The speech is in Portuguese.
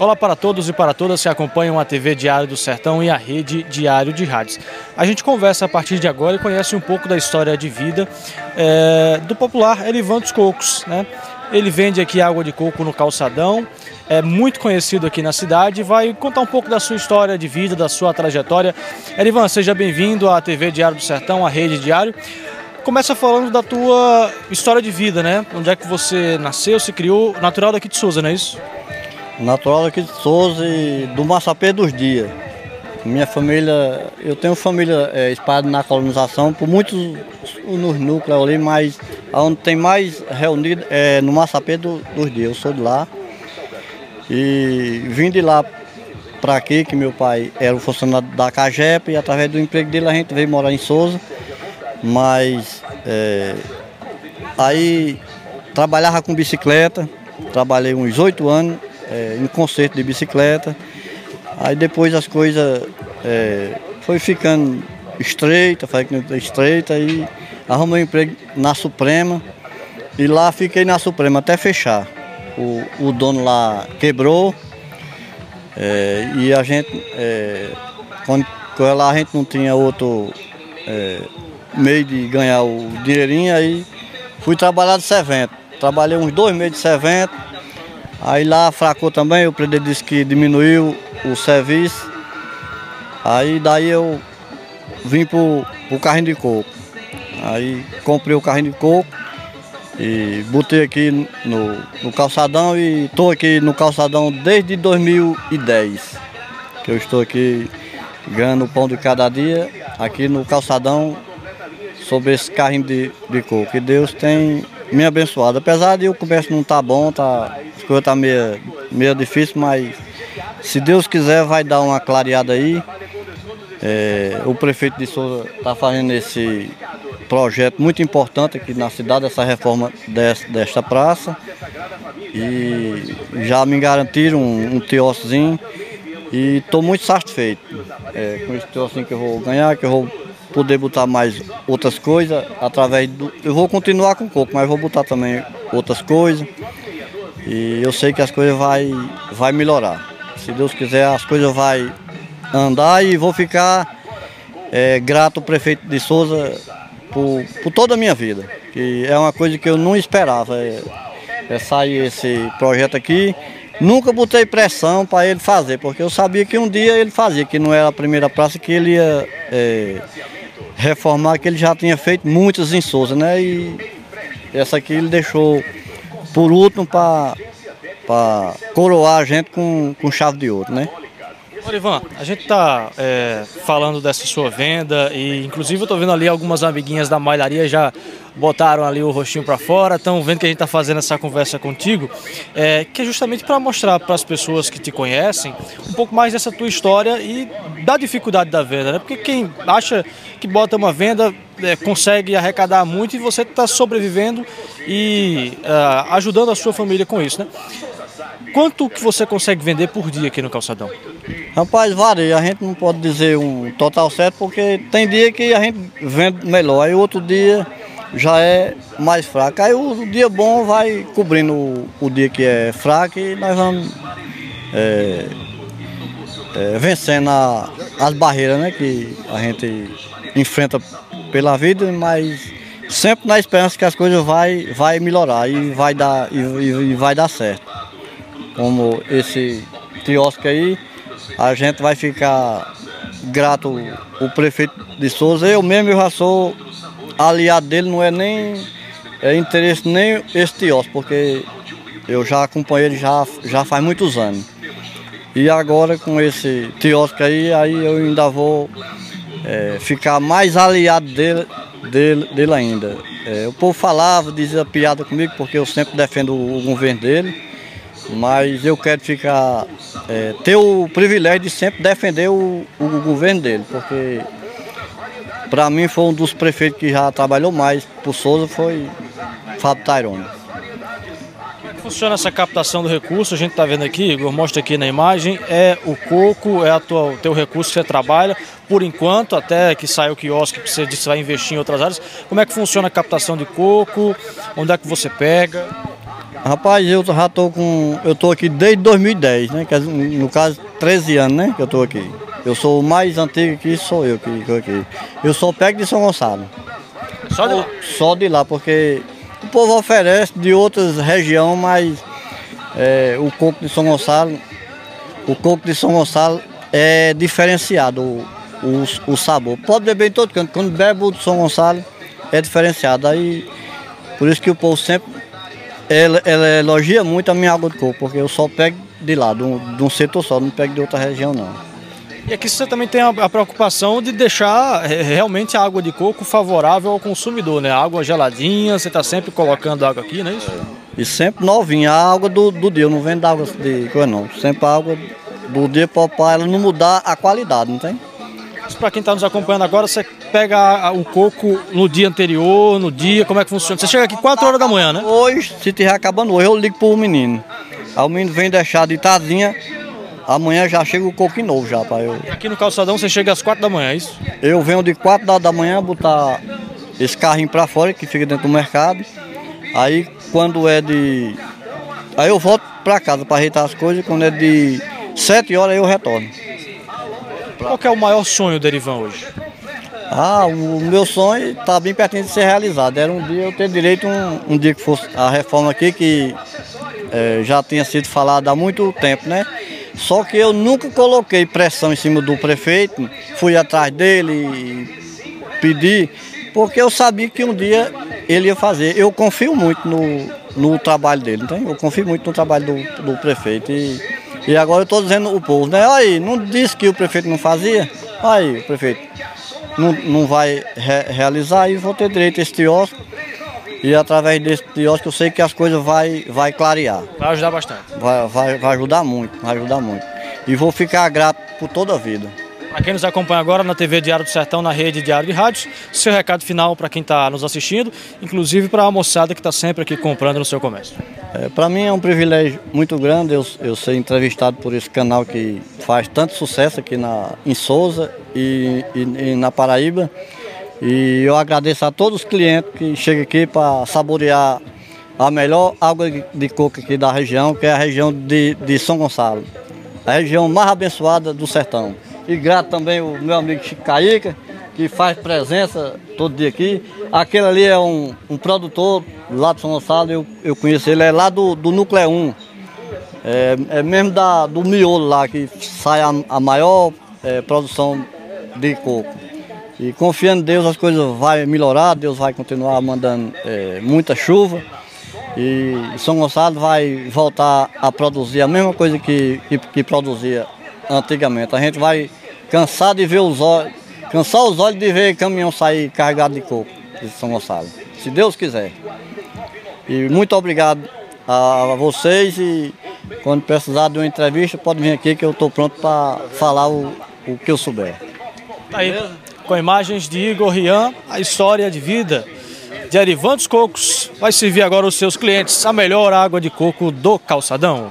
Olá para todos e para todas que acompanham a TV Diário do Sertão e a rede Diário de Rádios. A gente conversa a partir de agora e conhece um pouco da história de vida é, do popular Elivan dos Cocos. Né? Ele vende aqui água de coco no calçadão, é muito conhecido aqui na cidade e vai contar um pouco da sua história de vida, da sua trajetória. Elivan, seja bem-vindo à TV Diário do Sertão, a rede Diário. Começa falando da tua história de vida, né? Onde é que você nasceu, se criou, natural daqui de Souza, não é isso? Natural aqui de Souza e do Massapê dos Dias. Minha família, eu tenho família é, espalhada na colonização, por muitos nos núcleos ali, mas onde tem mais reunido é no Massapê do, dos Dias. Eu sou de lá. E vim de lá para aqui, que meu pai era o funcionário da CAGEP, e através do emprego dele a gente veio morar em Souza. Mas é, aí trabalhava com bicicleta, trabalhei uns oito anos é, em concerto de bicicleta. Aí depois as coisas é, foi ficando estreita, estreita e arrumei um emprego na Suprema e lá fiquei na Suprema até fechar. O, o dono lá quebrou é, e a gente, é, quando, quando lá a gente não tinha outro é, meio de ganhar o dinheirinho, aí fui trabalhar de servente. Trabalhei uns dois meses de servente Aí lá fracou também, o presidente disse que diminuiu o serviço. Aí daí eu vim pro, pro carrinho de coco. Aí comprei o carrinho de coco e botei aqui no, no calçadão e estou aqui no calçadão desde 2010. Que eu estou aqui ganhando o pão de cada dia aqui no calçadão sobre esse carrinho de, de coco. E Deus tem me abençoado. Apesar de o comércio não estar tá bom, tá, coisas tá meio, meio difícil, mas se Deus quiser vai dar uma clareada aí. É, o prefeito de Souza está fazendo esse projeto muito importante aqui na cidade, essa reforma desta, desta praça. E já me garantiram um, um e estou muito satisfeito é, com esse teóssozinho que eu vou ganhar, que eu vou poder botar mais outras coisas através do. Eu vou continuar com coco, mas vou botar também outras coisas. E eu sei que as coisas vai, vai melhorar. Se Deus quiser, as coisas vai andar e vou ficar é, grato ao prefeito de Souza por, por toda a minha vida. Que é uma coisa que eu não esperava. É, é sair esse projeto aqui. Nunca botei pressão para ele fazer, porque eu sabia que um dia ele fazia, que não era a primeira praça que ele ia é, reformar, que ele já tinha feito muitas em Souza, né? E essa aqui ele deixou por último para coroar a gente com, com chave de ouro, né? Olivan, a gente está é, falando dessa sua venda e inclusive eu estou vendo ali algumas amiguinhas da malharia já botaram ali o rostinho para fora, estão vendo que a gente está fazendo essa conversa contigo, é, que é justamente para mostrar para as pessoas que te conhecem um pouco mais dessa tua história e da dificuldade da venda, né? Porque quem acha que bota uma venda é, consegue arrecadar muito e você está sobrevivendo e uh, ajudando a sua família com isso, né? Quanto que você consegue vender por dia aqui no calçadão? Rapaz, varia. A gente não pode dizer um total certo porque tem dia que a gente vende melhor, aí outro dia já é mais fraco. Aí o, dia bom vai cobrindo o, o, dia que é fraco e nós vamos é, é, vencendo a, as barreiras né, que a gente enfrenta pela vida, mas sempre na esperança que as coisas vai, vai melhorar e vai dar, e, e vai dar certo. Como esse quiosque aí, a gente vai ficar grato o prefeito de Souza. Eu mesmo já sou aliado dele, não é nem é interesse nem esse quiosque, porque eu já acompanho ele já, já faz muitos anos. E agora com esse quiosque aí, aí eu ainda vou é, ficar mais aliado dele, dele, dele ainda. É, o povo falava, dizia piada comigo, porque eu sempre defendo o governo dele, mas eu quero ficar, é, ter o privilégio de sempre defender o, o governo dele, porque para mim foi um dos prefeitos que já trabalhou mais por Souza, foi Fábio Tairone. Como funciona essa captação do recurso? A gente está vendo aqui, Igor, mostra aqui na imagem, é o coco, é tua, o teu recurso que você trabalha, por enquanto, até que saia o quiosque que você disse que vai investir em outras áreas. Como é que funciona a captação de coco? Onde é que você pega? Rapaz, eu já tô com. Eu tô aqui desde 2010, né? Que, no caso, 13 anos, né? Que eu tô aqui. Eu sou o mais antigo aqui, sou eu que estou aqui. Eu sou pego de São Gonçalo. Só de lá? Só de lá, porque o povo oferece de outras regiões, mas é, o coco de São Gonçalo, o coco de São Gonçalo é diferenciado o, o, o sabor. Pode beber em todo canto, quando bebe o de São Gonçalo é diferenciado. Aí, por isso que o povo sempre ela, ela elogia muito a minha água de coco, porque eu só pego de lá, de um, de um setor só, não pego de outra região não. E aqui você também tem a, preocupação de deixar realmente a água de coco favorável ao consumidor, né? Água geladinha, você está sempre colocando água aqui, não é isso? E sempre novinha, a água do, do dia, não vendo água de coisa não. Sempre a água do dia para ela não mudar a qualidade, não tem? Para quem está nos acompanhando agora, você pega o coco no dia anterior, no dia, como é que funciona? Você chega aqui 4 horas da manhã, né? Hoje, se estiver acabando hoje, eu ligo para o menino. Aí o menino vem deixar de tardinha, amanhã já chega o coco novo já para eu. Aqui no calçadão você chega às 4 da manhã, é isso? Eu venho de 4 da manhã botar esse carrinho para fora que fica dentro do mercado. Aí quando é de. Aí eu volto para casa para ajeitar as coisas, quando é de 7 horas eu retorno. Qual é o maior sonho do Erivan hoje? Ah, o meu sonho está bem pertinho de ser realizado. Era um dia eu ter direito, um, um dia que fosse a reforma aqui, que é, já tinha sido falada há muito tempo, né? Só que eu nunca coloquei pressão em cima do prefeito, fui atrás dele, pedi, porque eu sabia que um dia ele ia fazer. Eu confio muito no, no trabalho dele, então eu confio muito no trabalho do, do prefeito. E, e agora eu estou dizendo o povo, né? Aí, não disse que o prefeito não fazia? Aí, o prefeito não, não vai re realizar e vou ter direito a esse quiosque. E através desse quiosque eu sei que as coisas vai, vai clarear. Vai ajudar bastante. Vai, vai, vai ajudar muito, vai ajudar muito. E vou ficar grato por toda a vida. Para quem nos acompanha agora na TV Diário do Sertão, na rede Diário de Rádios, seu recado final para quem está nos assistindo, inclusive para a moçada que está sempre aqui comprando no seu comércio. É, para mim é um privilégio muito grande eu, eu ser entrevistado por esse canal que faz tanto sucesso aqui na, em Souza e, e, e na Paraíba. E eu agradeço a todos os clientes que chegam aqui para saborear a melhor água de coco aqui da região, que é a região de, de São Gonçalo, a região mais abençoada do sertão. E grato também o meu amigo Chico Caíca, que faz presença todo dia aqui. Aquele ali é um, um produtor lá de São Gonçalo, eu, eu conheço ele, é lá do, do Núcleo 1. É, é mesmo da, do miolo lá que sai a, a maior é, produção de coco. E confiando em Deus as coisas vão melhorar, Deus vai continuar mandando é, muita chuva. E São Gonçalo vai voltar a produzir a mesma coisa que, que, que produzia antigamente. A gente vai cansar de ver os olhos, cansar os olhos de ver caminhão sair carregado de coco de São Gonçalo, se Deus quiser. E muito obrigado a vocês e quando precisar de uma entrevista pode vir aqui que eu estou pronto para falar o, o que eu souber. Tá aí, com imagens de Igor Rian, a história de vida de Arivan dos Cocos vai servir agora aos seus clientes a melhor água de coco do calçadão.